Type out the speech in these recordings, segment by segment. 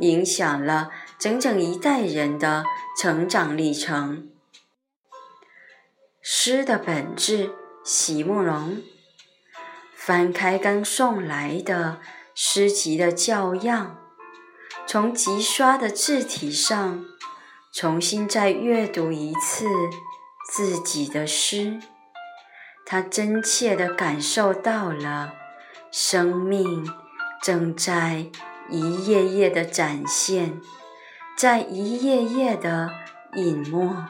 影响了整整一代人的成长历程。诗的本质，席慕容。翻开刚送来的诗集的教样，从急刷的字体上，重新再阅读一次自己的诗，他真切地感受到了生命正在。一页页的展现，在一页页的隐没，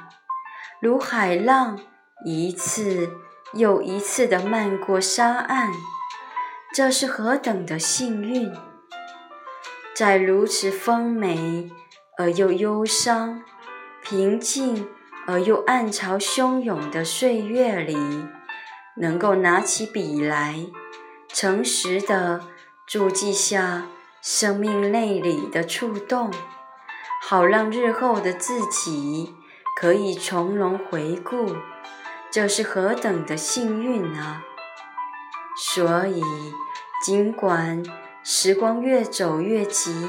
如海浪一次又一次的漫过沙岸。这是何等的幸运！在如此丰美而又忧伤、平静而又暗潮汹涌的岁月里，能够拿起笔来，诚实的注记下。生命内里的触动，好让日后的自己可以从容回顾，这是何等的幸运啊！所以，尽管时光越走越急，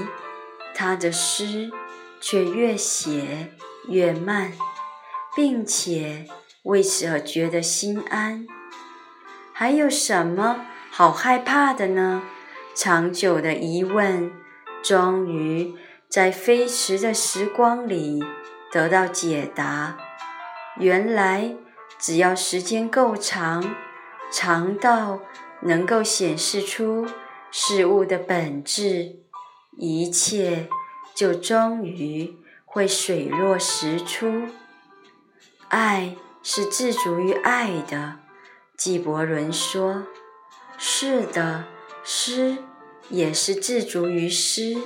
他的诗却越写越慢，并且为此而觉得心安。还有什么好害怕的呢？长久的疑问，终于在飞驰的时光里得到解答。原来，只要时间够长，长到能够显示出事物的本质，一切就终于会水落石出。爱是自足于爱的，纪伯伦说：“是的，诗。”也是自足于诗。